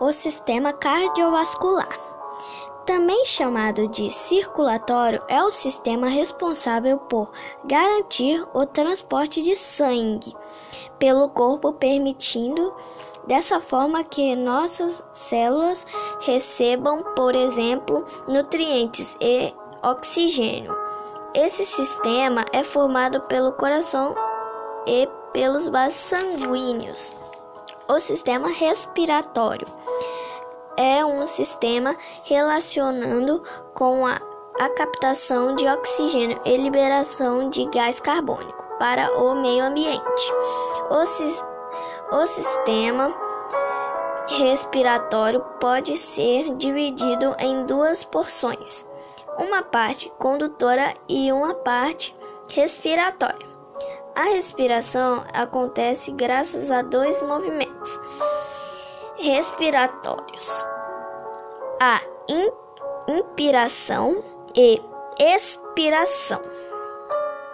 o sistema cardiovascular. Também chamado de circulatório, é o sistema responsável por garantir o transporte de sangue pelo corpo, permitindo dessa forma que nossas células recebam, por exemplo, nutrientes e oxigênio. Esse sistema é formado pelo coração e pelos vasos sanguíneos. O sistema respiratório é um sistema relacionando com a, a captação de oxigênio e liberação de gás carbônico para o meio ambiente. O, o sistema respiratório pode ser dividido em duas porções, uma parte condutora e uma parte respiratória. A respiração acontece graças a dois movimentos respiratórios: a inspiração e expiração.